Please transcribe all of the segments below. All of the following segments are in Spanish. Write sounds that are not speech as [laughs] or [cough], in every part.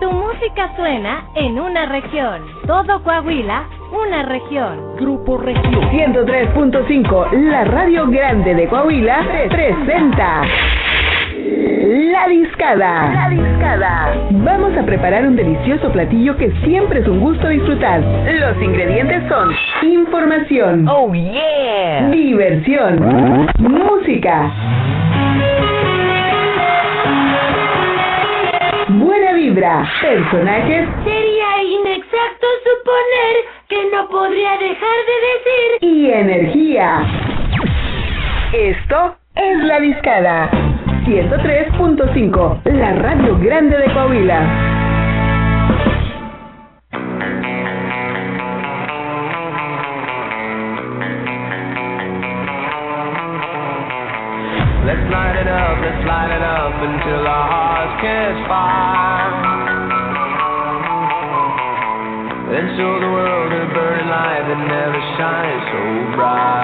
Tu música suena en una región. Todo Coahuila, una región. Grupo Región 103.5, la radio grande de Coahuila, presenta. La discada. La discada. Vamos a preparar un delicioso platillo que siempre es un gusto disfrutar. Los ingredientes son información. Oh yeah. Diversión. Música. Buena vibra. Personajes. Sería inexacto suponer que no podría dejar de decir. Y energía. Esto es La Discada. 103.5, la radio grande de Coahuila. Let's light it up, let's light it up until our hearts catch fire. Then show the world a burning light that never shines so bright.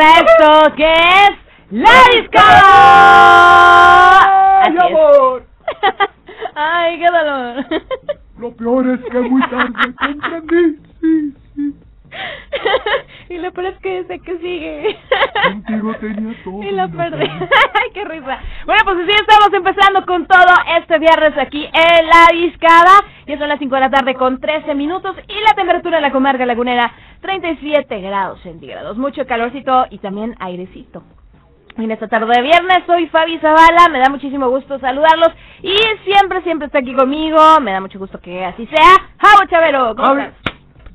A esto que es La Disco. Así es. [laughs] Ay, qué dolor. Lo peor es que muy tarde comprendí. Sí, sí. [laughs] y lo peor es que sé que sigue. Contigo tenía todo. [laughs] Y lo perdí. Ay, qué risa. Bueno, pues así estamos empezando con todo este viernes aquí en La Discada. Ya son las 5 de la tarde con 13 minutos y la temperatura en la comarca lagunera 37 grados centígrados. Mucho calorcito y también airecito. En esta tarde de viernes soy Fabi Zavala, me da muchísimo gusto saludarlos y siempre, siempre está aquí conmigo, me da mucho gusto que así sea. Javo Chavero, ¿cómo Fabi, estás?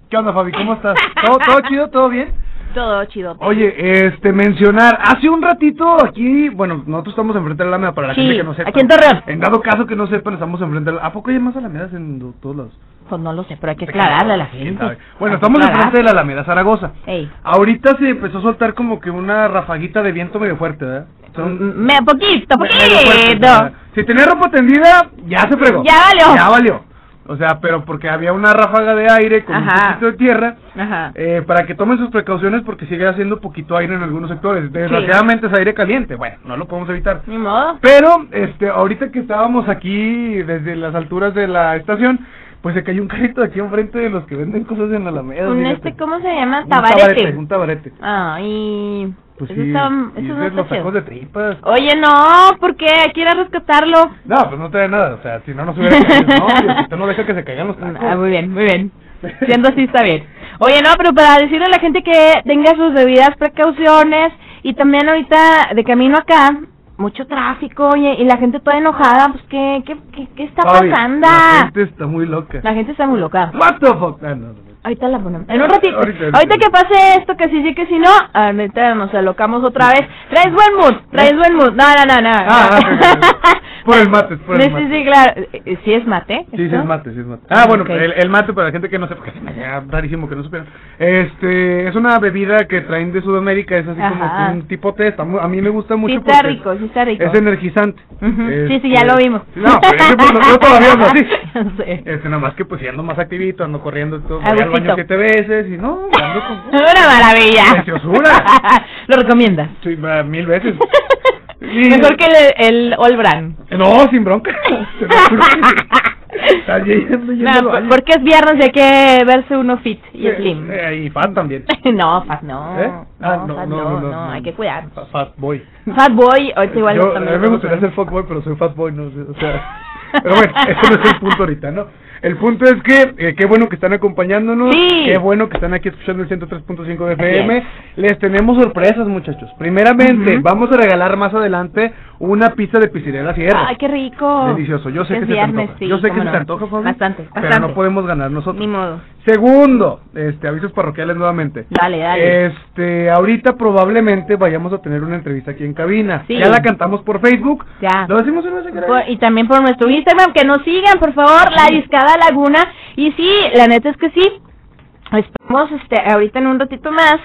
¿Qué onda, Fabi? ¿Cómo estás? ¿Todo, todo chido? ¿Todo bien? Todo chido. Oye, este, mencionar, hace un ratito aquí, bueno, nosotros estamos enfrente de la Alameda, para la Sí, gente que no sepa. aquí en Torreón. En dado caso que no sepan, estamos enfrente de la... ¿A poco hay más Alamedas en do- todos lados? Pues no lo sé, pero hay que aclararle a la ¿Quién gente. Bueno, estamos enfrente de la Alameda Zaragoza. Ey. Ahorita se empezó a soltar como que una rafaguita de viento medio fuerte, ¿verdad? Son- Me, poquito, fuerte, poquito. Si tenía ropa tendida, ya se fregó. Ya valió. Ya valió. O sea, pero porque había una ráfaga de aire con un poquito de tierra, Ajá. eh, para que tomen sus precauciones porque sigue haciendo poquito aire en algunos sectores. Desgraciadamente es aire caliente. Bueno, no lo podemos evitar. Ni modo. Pero, este, ahorita que estábamos aquí desde las alturas de la estación, pues se cayó un carrito aquí enfrente de los que venden cosas en la Alameda. Un fíjate. este, ¿cómo se llama? Un Tabarete. Un tabarete. Ay, Pues eso sí, está, y eso es no los tacos de tripas. Oye, no, ¿por qué? Quiero rescatarlo. No, pues no te da nada, o sea, si no, no se hubiera caído. No, [laughs] usted no deja que se caigan los tacos. Ah, muy bien, muy bien. Siendo así está bien. Oye, no, pero para decirle a la gente que tenga sus debidas precauciones y también ahorita de camino acá, mucho tráfico, oye, y la gente toda enojada, pues ¿qué, qué, qué, qué está pasando? La gente está muy loca. La gente está muy loca. What the fuck? Ah, no, no, no. Ahorita la ponemos. En un ratito. Ahorita, Ahorita, ahorita. que pase esto, que sí, sí, que si no, ahorita nos alocamos otra vez. Traes buen mood, traes buen mood. No, no, no, no. Ah, no. [laughs] por el mate, es por el mate. sí, sí, claro. Eh, ¿Sí es mate? Sí, sí, es mate, sí es mate. Ah, bueno, Ok. el, el mate para la gente que no sepa, que se me rarísimo que no supiera. Este, es una bebida que traen de Sudamérica, es así Ajá. como un tipo té, está a mí me gusta mucho Sí está porque rico, sí está rico. es energizante. Este, Sí, sí, ya lo vimos. No, pero ese, pues, yo todavía ando así. [laughs] Sé. Este, nada más que pues si ando más activito, ando corriendo y todo, voy al baño siete veces y no, ando con... [laughs] Una maravilla. Preciosura. [laughs] Lo recomiendas. Sí, mil veces. Mejor que el, el All Brand. No, sin bronca. [laughs] Está yendo, yendo No, al porque es viernes y hay que verse uno fit y Eh, slim. eh, y fan también. [laughs] no, fat no. ¿Eh? Ah, no, no, fat no, no, no, no, hay que cuidar. Fa- Fat boy. Fat boy, ahorita igual Yo, a mí me gustaría ser fuckboy, pero soy fat boy, no sé, o sea... Pero bueno, ese no es el punto ahorita, ¿no? El punto es que eh, qué bueno que están acompañándonos, Sí. qué bueno que están aquí escuchando el 103.5 de FM. es. Les tenemos sorpresas, muchachos. Primeramente, vamos a regalar más adelante una pizza de pizzería Sierra. Ay, qué rico. Delicioso. Yo sé Es que se te antoja. sí, Yo sé que se te antoja, Fabi. Bastante, Pero bastante. no podemos ganar nosotros. Ni modo. Segundo, este, avisos parroquiales nuevamente. Dale, dale. Este, ahorita probablemente vayamos a tener una entrevista aquí en cabina. Sí. Ya la cantamos por Facebook. Ya. ¿Lo decimos en Por- y también por nuestro Instagram, que nos sigan, por favor, La Discada Laguna. Y sí, la neta es que sí. Esperamos este, ahorita en un ratito más.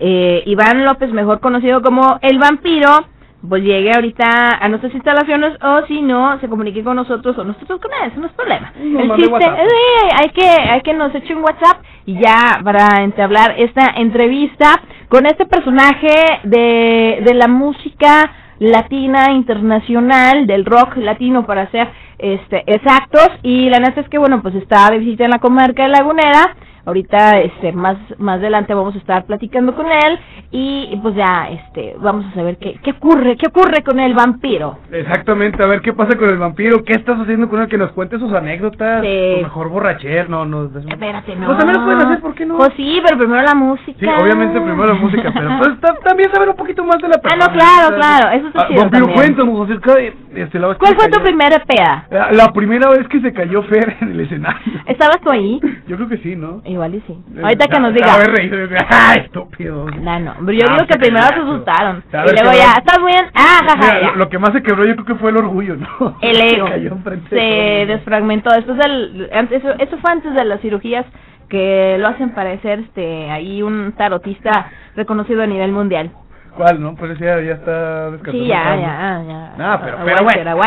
Eh, Iván López, mejor conocido como El Vampiro, pues llegue ahorita a nuestras instalaciones o si no, se comunique con nosotros o nosotros con él, eso no es problema. El chiste, eh, hay que, hay que nos eche un WhatsApp y ya para entablar esta entrevista con este personaje de, de la música latina internacional, del rock latino para ser este exactos. Y la neta es que bueno pues está de visita en la comarca de Lagunera ahorita este más más adelante vamos a estar platicando con él y pues ya este vamos a saber qué qué ocurre qué ocurre con el vampiro Exactamente, a ver qué pasa con el vampiro, qué estás haciendo con él, que nos cuente sus anécdotas, Sí. o mejor borracher, no, no. espérate no Pues también lo pueden hacer, ¿por qué no? pues sí pero primero la música Sí, obviamente primero la música, pero pues ta- también saber un poquito más de la Ah, persona. no, claro, claro, eso está ah, chido Vampiro, también. cuéntanos acerca de... Este, la vez ¿cuál fue tu primera peda? La, la primera vez que se cayó Fer en el escenario. estabas tú ahí Yo creo que sí, ¿no? Igual y sí ahorita que nos diga ¡ay, estúpido! No, no, pero yo Ah, digo que primero se asustaron. ¿Sabes Y luego ya? ¿estás bien? Ah, jaja, lo, que más se quebró yo creo que fue el orgullo, ¿no? [laughs] El [laughs] ego. Se desfragmentó. Esto es el, eso fue antes de las cirugías que lo hacen parecer este ahí un tarotista reconocido a nivel mundial. ¿Cuál, no? Pues ya, ya está descartado. Sí, ya, ya, ya. No, pero, A pero bueno,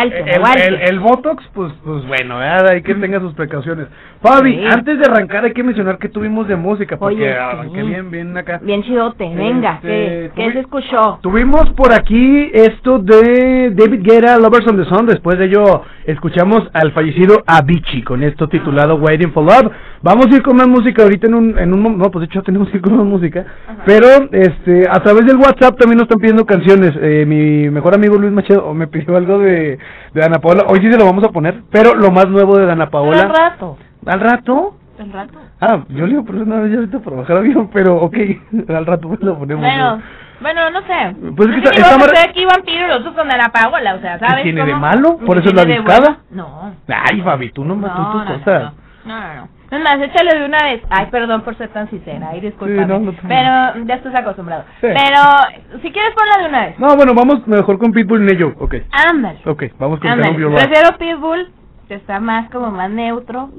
el, el, el Botox, pues, pues bueno, ¿verdad? hay que tenga sus precauciones. Fabi, Sí. antes de arrancar hay que mencionar que tuvimos de música, porque Oye, sí. arranqué bien, bien acá. Bien chidote, venga, Este, ¿qué, se escuchó? Tuvimos por aquí esto de David Guerra, Lovers on the Sun. Después de ello, escuchamos al fallecido Avicii con esto titulado Waiting for Love. Vamos a ir con más música ahorita en un, en un No, pues de hecho [laughs] tenemos que ir con más música. Pero este a través del WhatsApp también nos están pidiendo canciones. Eh, mi mejor amigo Luis Machado me pidió algo de, de Ana Paola. Hoy sí se lo vamos a poner. Pero lo más nuevo de Ana Paola. Al rato, ¿Al rato? al rato. Ah, yo le a poner una vez ya ahorita para bajar avión, pero ok, [laughs] al rato pues lo ponemos. Bueno, bueno, no sé. Pues es que Yo está- digo está que aquí vampiro los otros con la pagola, o sea, ¿sabes tiene de cómo? malo? ¿Por eso es ¿Tiene la de discada? bueno? No. Ay, Fabi, tú no me tú tus no, cosas. No, no, no. Es más, échale de una vez. Ay, perdón por ser tan sincera. Ay, discúlpame. no, no te- pero ya estás acostumbrado. Sí. Pero, si quieres ponla de una vez. No, bueno, vamos mejor con Pitbull Neyo. Ok, Ándale. ok, vamos con. Prefiero Pitbull, que está más como más neutro.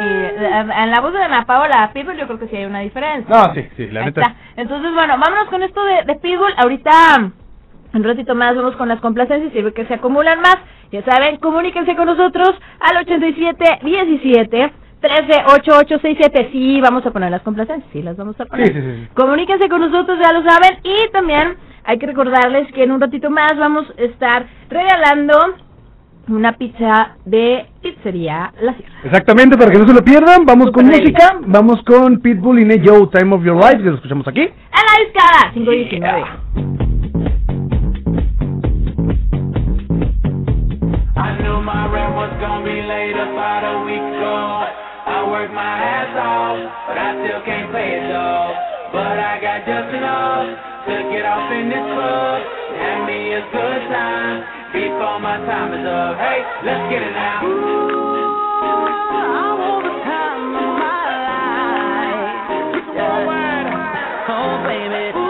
Eh, en la voz de Ana Paola, Pitbull yo creo que sí hay una diferencia. No, sí, sí, la Ahí neta. está. Entonces, bueno, vámonos con esto de, de Pitbull. Ahorita, un ratito más, vamos con las complacencias y ve que se acumulan más. Ya saben, comuníquense con nosotros al 8717 138867. Sí, vamos a poner las complacencias, sí, las vamos a poner. Sí, sí, sí. Comuníquense con nosotros, ya lo saben. Y también hay que recordarles que en un ratito más vamos a estar regalando una pizza de pizzería La Sierra. Exactamente, para que no se lo pierdan, vamos con música. Vamos con Pitbull y Neyo, Time of Your Life, que lo escuchamos aquí. A la discada, 519. I knew my rent was gonna be late about a week ago. I worked my ass off, but I still can't pay it though. But I got just enough to get off in this club. Have me a good time before my time is up. Hey, let's get it now. I want the time of my life. Yeah. Oh, baby.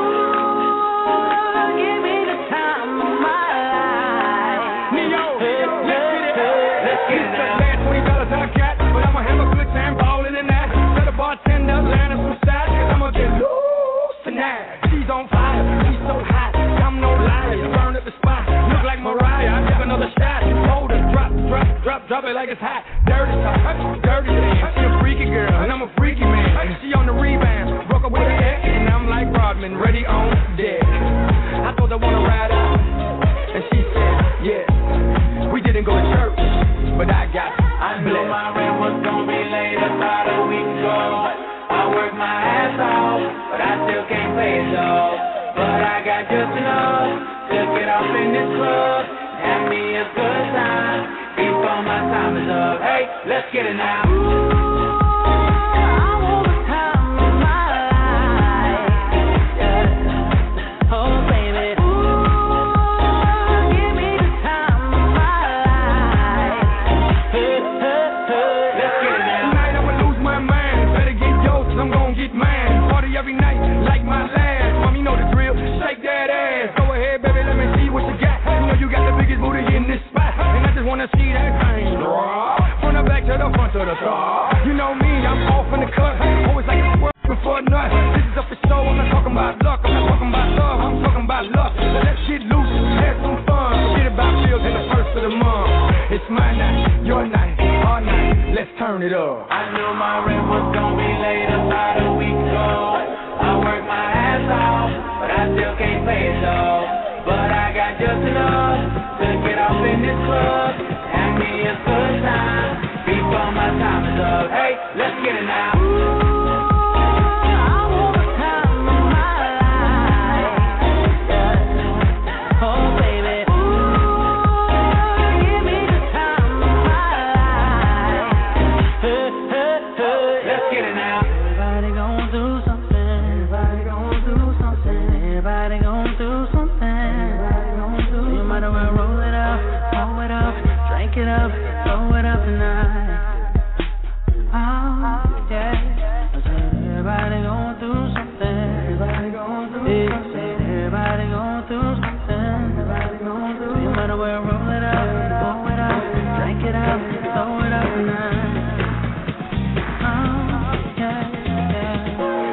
up, drop it like it's hot. Dirty talk, dirty man. She a freaky girl, and I'm a freaky man. She on the rebound, broke up with her ex, and I'm like Rodman, ready on deck. I thought I wanna ride out, and she said, yeah. We didn't go to church, but I got I knew my rent was gonna be late about a week ago. I worked my ass off, but I still can't pay it all. But I got just enough to get off in this club, have me a good time my time is up. Hey, let's get it now. Up, throw it up tonight. Oh, yeah. I everybody gon' do something. Everybody gon' do something. Everybody gon' do something. Everybody roll it up, roll it up, drink it up, throw it up tonight.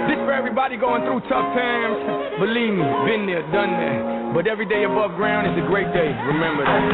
This for everybody going through tough times. Believe me, been there, done that. But every day above ground is a great day. Remember that.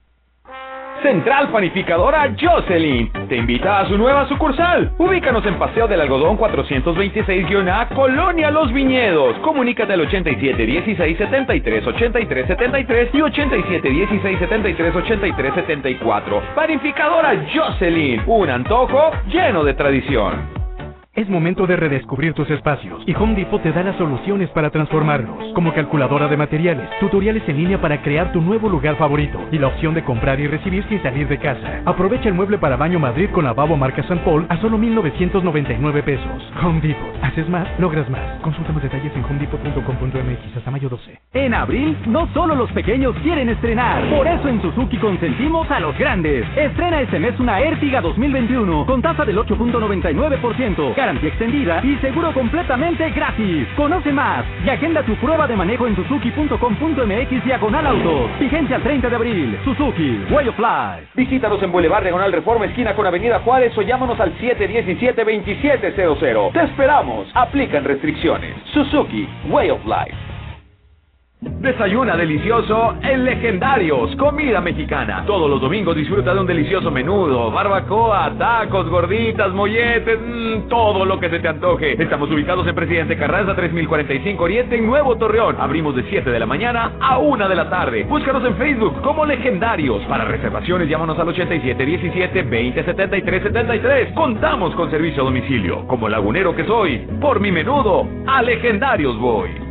Central Panificadora Jocelyn te invita a su nueva sucursal. Ubícanos en Paseo del Algodón 426-A, Colonia Los Viñedos. Comunícate al 87 16 73 83 73 y 87 16 73 83 74. Panificadora Jocelyn, un antojo lleno de tradición. Es momento de redescubrir tus espacios y Home Depot te da las soluciones para transformarlos, como calculadora de materiales, tutoriales en línea para crear tu nuevo lugar favorito y la opción de comprar y recibir sin salir de casa. Aprovecha el mueble para baño Madrid con lavabo marca San Paul a solo 1999 pesos. Home Depot. Haces más, logras más. Consulta más detalles en homedepot.com.mx hasta mayo 12. En abril, no solo los pequeños quieren estrenar. Por eso en Suzuki consentimos a los grandes. Estrena este mes una Ertiga 2021 con tasa del 8.99%, garantía extendida y seguro completamente gratis. Conoce más y agenda tu prueba de manejo en suzuki.com.mx diagonal autos. Vigencia al 30 de abril. Suzuki, Way of Life. Visítanos en Boulevard Diagonal Reforma, esquina con Avenida Juárez o llámanos al 717-2700. Te esperamos. Aplican restricciones. Suzuki, Way of Life. Desayuna delicioso en Legendarios, comida mexicana. Todos los domingos disfruta de un delicioso menudo, barbacoa, tacos, gorditas, molletes, mmm, todo lo que se te antoje. Estamos ubicados en Presidente Carranza 3045 Oriente en Nuevo Torreón. Abrimos de 7 de la mañana a 1 de la tarde. Búscanos en Facebook como Legendarios. Para reservaciones llámanos al 87 17 20 73 73. Contamos con servicio a domicilio. Como lagunero que soy, por mi menudo, a Legendarios voy.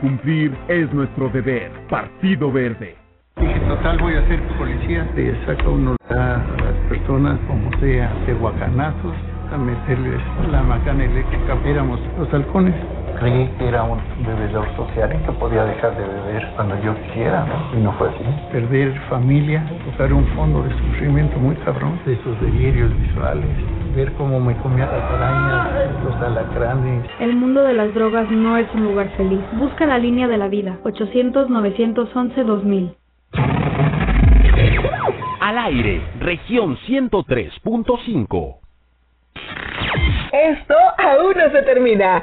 Cumplir es nuestro deber. Partido Verde. Dije, total, voy a ser policía. Le saca uno a las personas, como sea, de guacanazos, a meterles la macana eléctrica. Éramos los halcones. Creí que era un bebedor social y que podía dejar de beber cuando yo quisiera, ¿no? Y no fue así. Perder familia, tocar un fondo de sufrimiento muy cabrón, de esos delirios visuales. Ver cómo me comía las arañas, los alacranes. El mundo de las drogas no es un lugar feliz. Busca la línea de la vida. 800-911-2000. Al aire, región 103.5. Esto aún no se termina.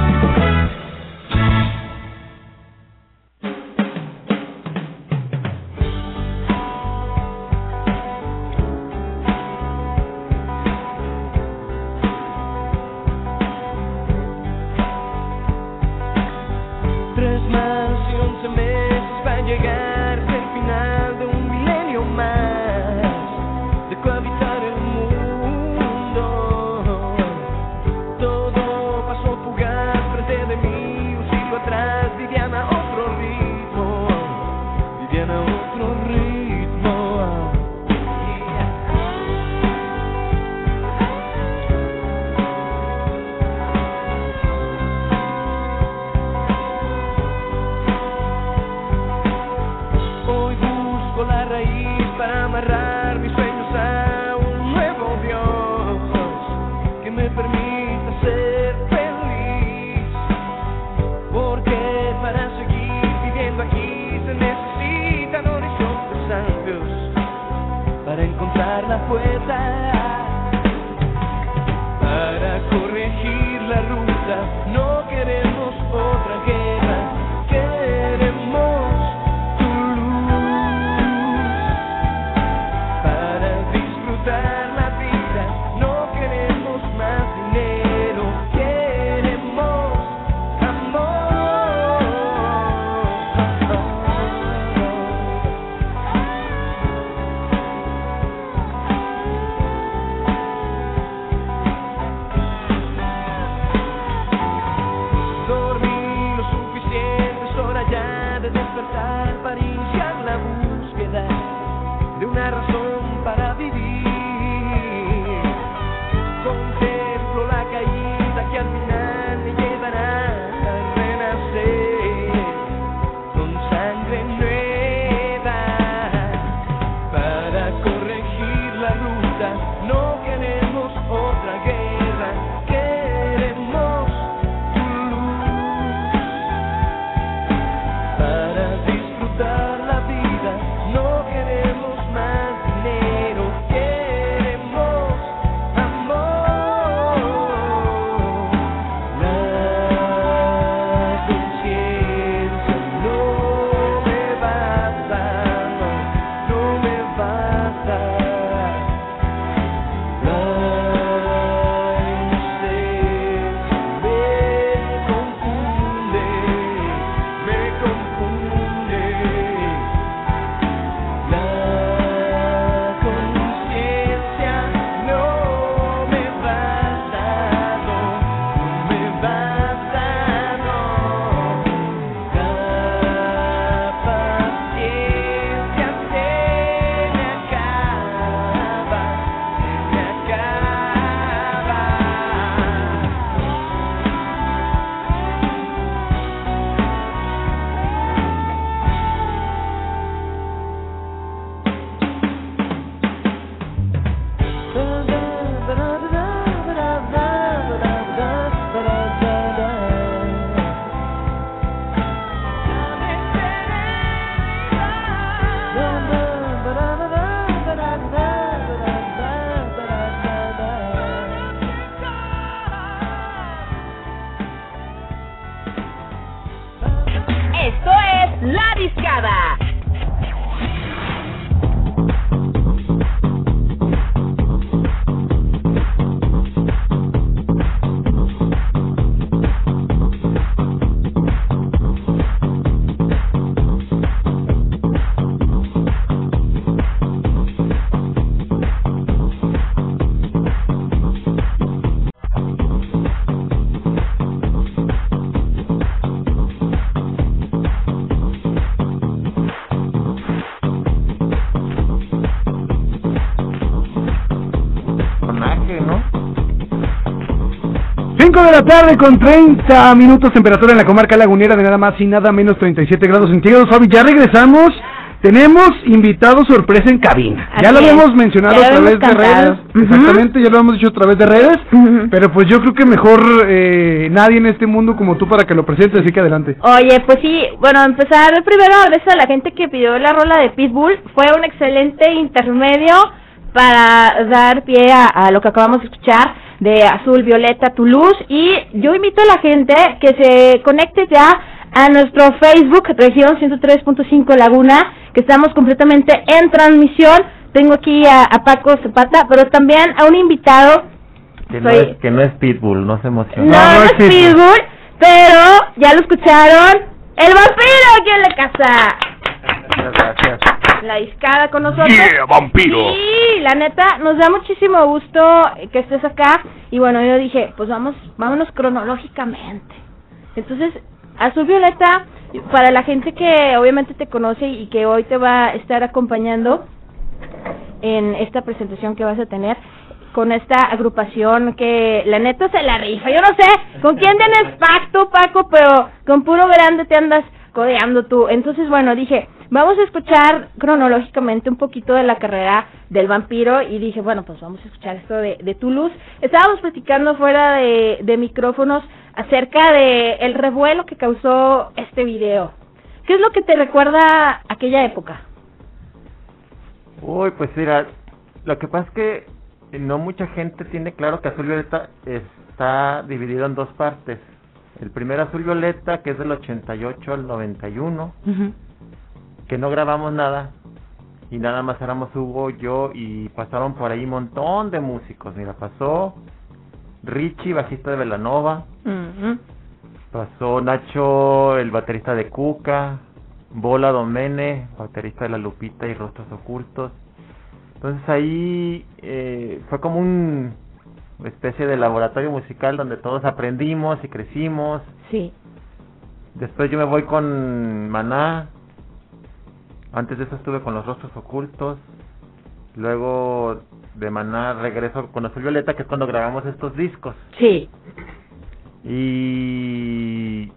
Tarde con 30 minutos temperatura en la comarca lagunera de nada más y nada menos 37 grados centígrados. Fabi, ya regresamos. Tenemos invitado sorpresa en cabina. ya lo habíamos mencionado a través de redes. Exactamente, ya lo hemos dicho a través de redes. Pero pues yo creo que mejor eh, nadie en este mundo como tú para que lo presentes, así que adelante. Oye, pues sí, bueno, empezar primero gracias a la gente que pidió la rola de Pitbull. Fue un excelente intermedio para dar pie a, a lo que acabamos de escuchar de Azul, Violeta, Tu Luz. Y yo invito a la gente que se conecte ya a nuestro Facebook, región 103.5 Laguna, que estamos completamente en transmisión. Tengo aquí a, a Paco Zapata, pero también a un invitado Que no, es, que no es Pitbull, no se emocione. no, no es Pitbull, pero ya lo escucharon. ¡El vampiro aquí en la casa! Muchas gracias. La discada con nosotros. Yeah, vampiro. Sí, la neta, nos da muchísimo gusto que estés acá. Y bueno, yo dije, pues vamos, vámonos cronológicamente. Entonces, Azul Violeta, para la gente que obviamente te conoce y que hoy te va a estar acompañando en esta presentación que vas a tener con esta agrupación que la neta se la rifa. Yo no sé con quién tienes pacto, Paco, pero con puro grande te andas codeando tú. Entonces, bueno, dije, vamos a escuchar cronológicamente un poquito de la carrera del vampiro y dije, bueno, pues vamos a escuchar esto de, de Toulouse. Estábamos platicando fuera de, de micrófonos acerca de el revuelo que causó este video. ¿Qué es lo que te recuerda aquella época? Uy, pues mira, lo que pasa es que no mucha gente tiene claro que Azul Violeta está dividido en dos partes. El primer Azul Violeta, que es del 88 al 91, que no grabamos nada y nada más éramos Hugo, yo y pasaron por ahí un montón de músicos. Mira, pasó Richie, bajista de Velanova, pasó Nacho, el baterista de Cuca, Bola Domene, baterista de La Lupita y Rostros Ocultos. Entonces ahí eh, fue como un una especie de laboratorio musical donde todos aprendimos y crecimos. Sí. Después yo me voy con Maná. Antes de eso estuve con los Rostros Ocultos. Luego de Maná regreso con Azul Violeta, que es cuando grabamos estos discos. Sí. Y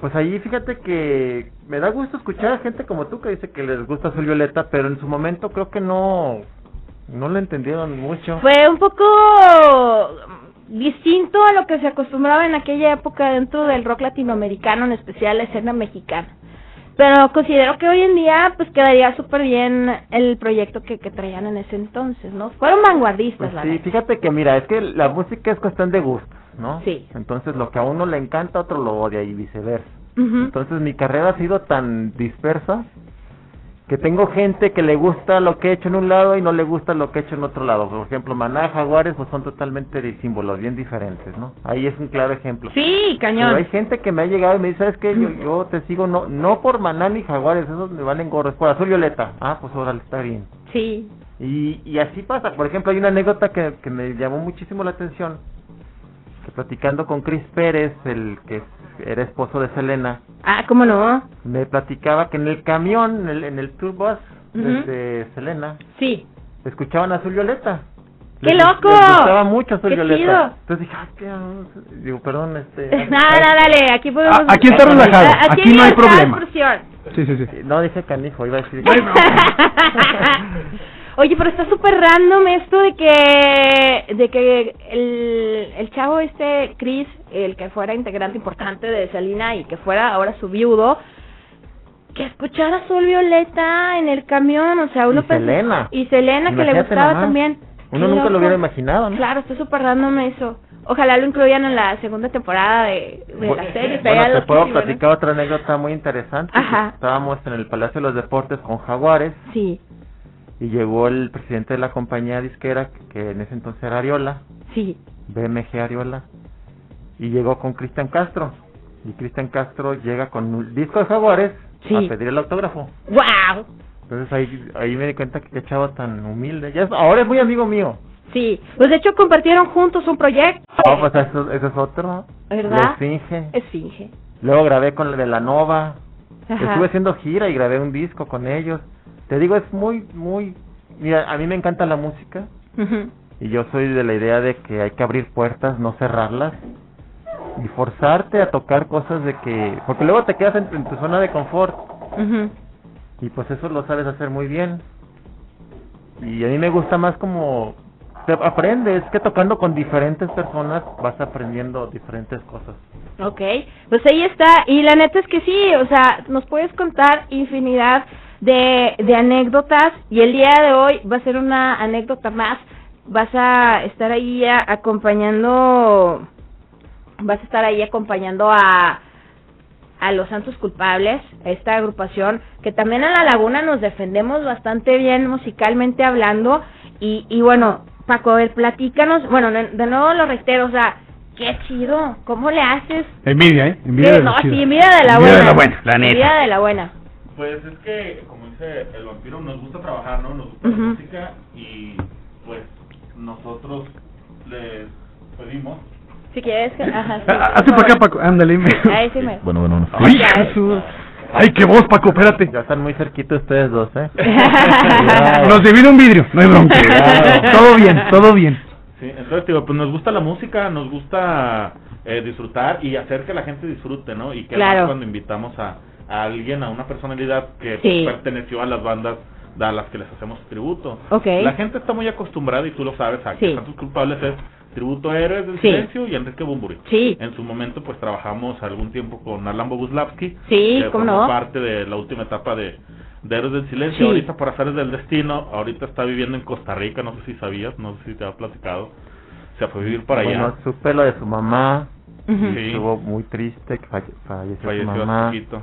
pues ahí fíjate que me da gusto escuchar a gente como tú que dice que les gusta Azul Violeta, pero en su momento creo que no no lo entendieron mucho. Fue un poco distinto a lo que se acostumbraba en aquella época dentro del rock latinoamericano, en especial la escena mexicana. Pero considero que hoy en día pues quedaría súper bien el proyecto que, que traían en ese entonces, ¿no? Fueron vanguardistas, Pues la sí, fíjate que mira, es que la música es cuestión de gustos, ¿no? Sí. Entonces lo que a uno le encanta, a otro lo odia y viceversa. Entonces mi carrera ha sido tan dispersa que tengo gente que le gusta lo que he hecho en un lado y no le gusta lo que he hecho en otro lado. Por ejemplo, Maná, Jaguares, pues son totalmente de símbolos bien diferentes, ¿no? Ahí es un claro ejemplo. Sí, cañón. Pero hay gente que me ha llegado y me dice, ¿sabes qué? Yo, yo te sigo no no por Maná ni Jaguares, esos me valen gorros, por Azul Violeta. Ah, pues órale, está bien. Sí. Y, y así pasa. Por ejemplo, hay una anécdota que, que me llamó muchísimo la atención. Que platicando con Chris Pérez, el que era esposo de Selena, Ah, ¿cómo no? me platicaba que en el camión, en el, en el tour bus Ujú. desde Selena, Sí. escuchaban Azul Violeta. ¡Qué Les- loco! Les gustaba mucho Azul ¡Qué Violeta. chido! Entonces dije, ah, qué, ah, digo, perdón, este... [laughs] No, no, dale, aquí podemos... Ah, aquí está relajado, Aquí, aquí no hay de problema. Sí, sí, sí. No, dije canijo, iba a decir... [laughs] [laughs] Oye, pero está súper random esto de que de que el, el chavo este, Chris, el que fuera integrante importante de Salina y que fuera ahora su viudo, que escuchara Sol Violeta en el camión, o sea, uno Y Selena. y Selena que le gustaba nomás. también. Uno nunca lo hubiera imaginado, ¿no? Claro, está súper random eso. Ojalá lo incluyan en la segunda temporada de, de la serie. Bueno, te puedo platicar otra anécdota muy interesante. Ajá. Estábamos en el Palacio de los Deportes con Jaguares Sí, y llegó el presidente de la compañía disquera, que en ese entonces era Ariola, sí. BMG Ariola, y llegó con Cristian Castro. Y Cristian Castro llega con un disco de Jaguares Sí. a pedir el autógrafo. ¡Wow! Entonces ahí, ahí me di cuenta que qué chavo tan humilde. Ya es- ahora es muy amigo mío. Sí, pues de hecho compartieron juntos un proyecto. Ah, pues eso, eso es otro. ¿Verdad? La Esfinge. Esfinge. Luego grabé con el de la Nova. Ajá. Estuve haciendo gira y grabé un disco con ellos. Te digo, es muy, muy... Mira, a mí me encanta la música. Y yo soy de la idea de que hay que abrir puertas, no cerrarlas. Y forzarte a tocar cosas de que... Porque luego te quedas en, en tu zona de confort. Y pues eso lo sabes hacer muy bien. Y a mí me gusta más como... Te aprendes, que tocando con diferentes personas vas aprendiendo diferentes cosas. Ok, pues ahí está. Y la neta es que sí, o sea, nos puedes contar infinidad de, de anécdotas y el día de hoy va a ser una anécdota más. Vas a estar ahí a- acompañando, vas a estar ahí acompañando a, a los santos culpables, a esta agrupación, que también en La Laguna nos defendemos bastante bien musicalmente hablando. Y, y bueno, Paco, a ver, platícanos, bueno, de, nuevo lo reitero, o sea, qué chido, ¿cómo le haces? Envidia, ¿eh? Envidia Sí, de no, sí, envidia de la Envidia buena. de la buena, la neta. Envidia de la buena. Pues es que, como dice el vampiro, nos gusta trabajar, ¿no? Nos gusta Ujú. la música y pues nosotros les pedimos. Si quieres, que- ajá, sí. Ah, Hazte para acá, Paco. Ándale. [laughs] Ahí sí me... Bueno, bueno, Ay, Ya, Jesús. Ay, qué voz, Paco, espérate. Ya están muy cerquitos ustedes dos, ¿eh? [laughs] Nos divide un vidrio, no hay bronca. Todo bien, todo bien. Sí, entonces digo, pues nos gusta la música, nos gusta eh, disfrutar y hacer que la gente disfrute, ¿no? Y que Claro. más cuando invitamos a, a alguien, a una personalidad que Sí. perteneció a las bandas a las que les hacemos tributo. Ok. La gente está muy acostumbrada, y tú lo sabes, a que Sí. Santos Culpables es tributo a Héroes del Sí. Silencio y Enrique Bumburi. Sí. En su momento, pues trabajamos algún tiempo con Alan Boguslavski. Sí, que cómo formó no. parte de la última etapa de, de Héroes del Silencio. Sí. Ahorita, por azares del destino, ahorita está viviendo en Costa Rica, no sé si sabías, no sé si te había platicado. Se fue a vivir para allá. Bueno, supe lo de su mamá. Y Sí. Estuvo muy triste que falle- falleció, Falleció su mamá. poquito.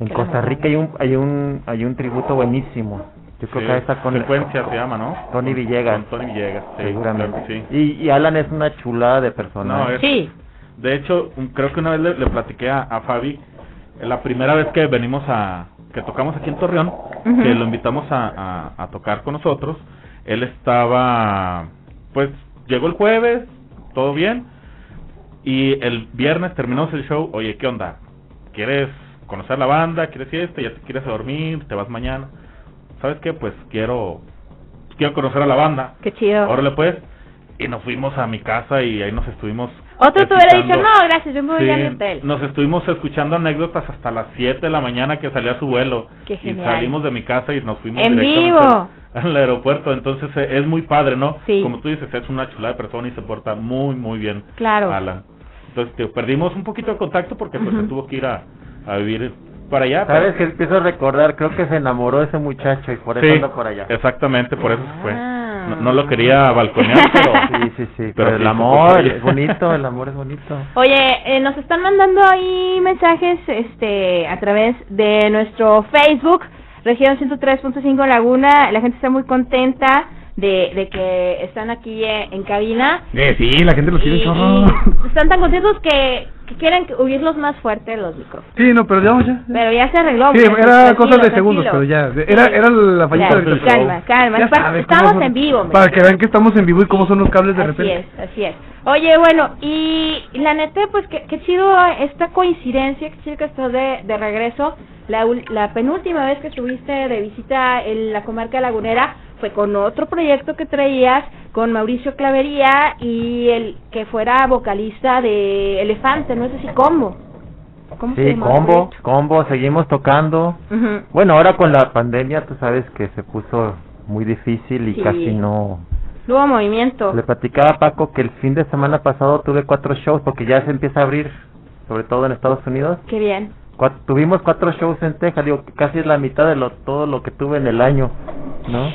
En Costa. Rica hay un hay un hay un tributo buenísimo. Yo creo Sí, que ahí está con Frecuencia se llama, ¿no? Tony Con- Villegas. Con Tony Villegas, sí, seguramente. claro sí. Y, y Alan es una chulada de persona. No, ¿eh? es- Sí. De hecho, un- creo que una vez le, le platiqué a, a Fabi, la primera vez que venimos a, que tocamos aquí en Torreón, que lo invitamos a, a, a tocar con nosotros, él estaba, pues, llegó el jueves, todo bien, y el viernes terminamos el show, oye, ¿qué onda? ¿Quieres conocer la banda? ¿Quieres fiesta? ¿Ya te quieres dormir? ¿Te vas mañana? ¿Sabes qué? Pues quiero, quiero conocer a la banda. Qué chido. Órale pues. Y nos fuimos a mi casa y ahí nos estuvimos. Otro te hubiera dicho, no, gracias, yo me voy Sí, al hotel. nos estuvimos escuchando anécdotas hasta las 7 de la mañana que salía su vuelo. Qué y genial. salimos de mi casa y nos fuimos En vivo. al aeropuerto. Entonces eh, es muy padre, ¿no? Sí. Como tú dices, es una chulada de persona y se porta muy, muy bien. Claro. Alan. Entonces perdimos un poquito de contacto porque pues se tuvo que ir a, a vivir para allá. ¿Sabes pero- que empiezo a recordar? Creo que se enamoró de ese muchacho y por eso Sí, anda por allá. exactamente, por eso se fue. Ah. No, no lo quería balconear, [laughs] pero... Sí, sí, sí. pero el amor es bonito, el [laughs] amor es bonito. Oye, eh, nos están mandando ahí mensajes este a través de nuestro Facebook, región 103.5 Laguna. La gente está muy contenta de, de que están aquí eh, en cabina. Eh, sí, la gente los quiere y están tan contentos que, que quieren oírlos más fuerte los micrófonos. Sí, no, pero ya, ya. Pero ya se arregló. Sí, era tranquilo, cosa de segundos, pero ya. Era, era la fallita ahorita, pero- calma, calma. Ya Aparte, sabes estamos son. en vivo. hombre. Para que vean que estamos en vivo y cómo son los cables de Así repente. es, así es. Oye, bueno, y la neta, pues qué, qué chido esta coincidencia, qué chido que estás de, de regreso. La, la penúltima vez que estuviste de visita en la comarca lagunera fue con otro proyecto que traías con Mauricio Clavería y el que fuera vocalista de Elefante, no sé si combo. ¿Cómo Sí, combo, combo, seguimos tocando. Ujú. Bueno, ahora con la pandemia tú sabes que se puso muy difícil y Sí. casi no... No hubo movimiento. Le platicaba a Paco que el fin de semana pasado tuve cuatro shows porque ya se empieza a abrir, sobre todo en Estados Unidos. Qué bien. Tuvimos cuatro shows en Texas, digo, que casi es la mitad de lo, todo lo que tuve en el año, ¿no?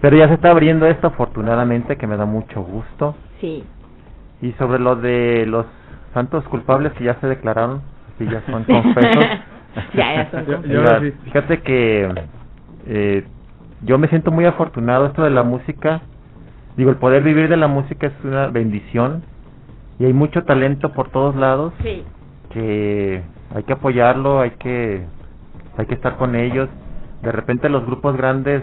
Pero ya se está abriendo esto afortunadamente, que me da mucho gusto. Sí. Y sobre lo de los santos culpables que ya se declararon, así ya son confesos. [laughs] Ya, ya son sí. Fíjate que eh, yo me siento muy afortunado esto de la música. Digo, el poder vivir de la música es una bendición y hay mucho talento por todos lados Sí. que hay que apoyarlo, hay que hay que estar con ellos. De repente los grupos grandes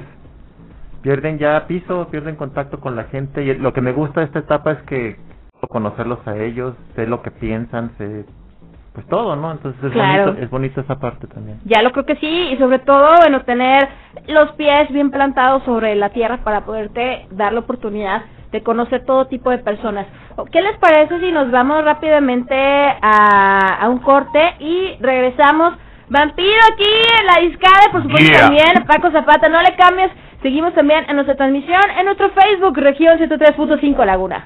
pierden ya piso, pierden contacto con la gente y lo que me gusta de esta etapa es que conocerlos a ellos, sé lo que piensan, sé pues todo, ¿no? Entonces es Claro. bonito, es bonito esa parte también. Ya lo creo que sí, y sobre todo, bueno, tener los pies bien plantados sobre la tierra para poderte dar la oportunidad de conocer todo tipo de personas. ¿Qué les parece si nos vamos rápidamente a, a un corte y regresamos? Vampiro aquí en la discada, por supuesto Yeah. también, Paco Zapata, no le cambies. Seguimos también en nuestra transmisión en nuestro Facebook, región 103.5 Laguna.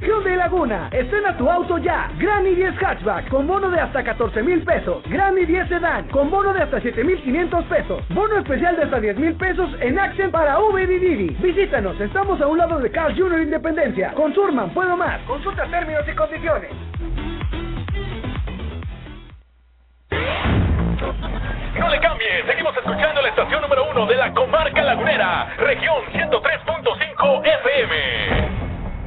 Hyundai Laguna, estrena tu auto ya. Gran i10 Hatchback con bono de hasta 14 mil pesos. Gran i10 Sedan con bono de hasta 7 mil 500 pesos. Bono especial de hasta 10 mil pesos en Accent para Uber y Didi. Visítanos, estamos a un lado de Carl Jr. Independencia. Con Surman, puedo más. Consulta términos y condiciones. No le cambie, seguimos escuchando la estación número uno de la comarca lagunera, región 103.5 FM.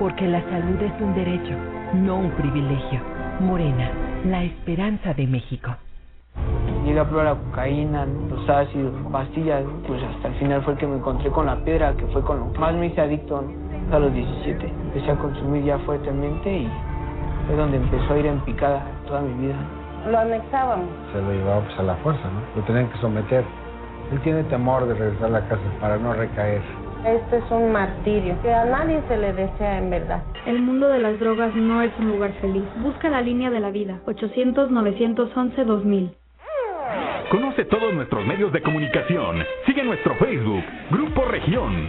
Porque la salud es un derecho, no un privilegio. Morena, la esperanza de México. Llegué a probar la cocaína, los ácidos, pastillas, pues hasta el final fue el que me encontré con la piedra, que fue con lo que más me hice adicto a los 17. Empecé a consumir ya fuertemente y fue donde empezó a ir en picada toda mi vida. Lo anexábamos. Se lo llevaba pues a la fuerza, ¿no? Lo tenían que someter. Él tiene temor de regresar a la casa para no recaer. Este es un martirio que a nadie se le desea en verdad. El mundo de las drogas no es un lugar feliz. Busca la línea de la vida. 800-911-2000. Conoce todos nuestros medios de comunicación. Sigue nuestro Facebook, Grupo Región.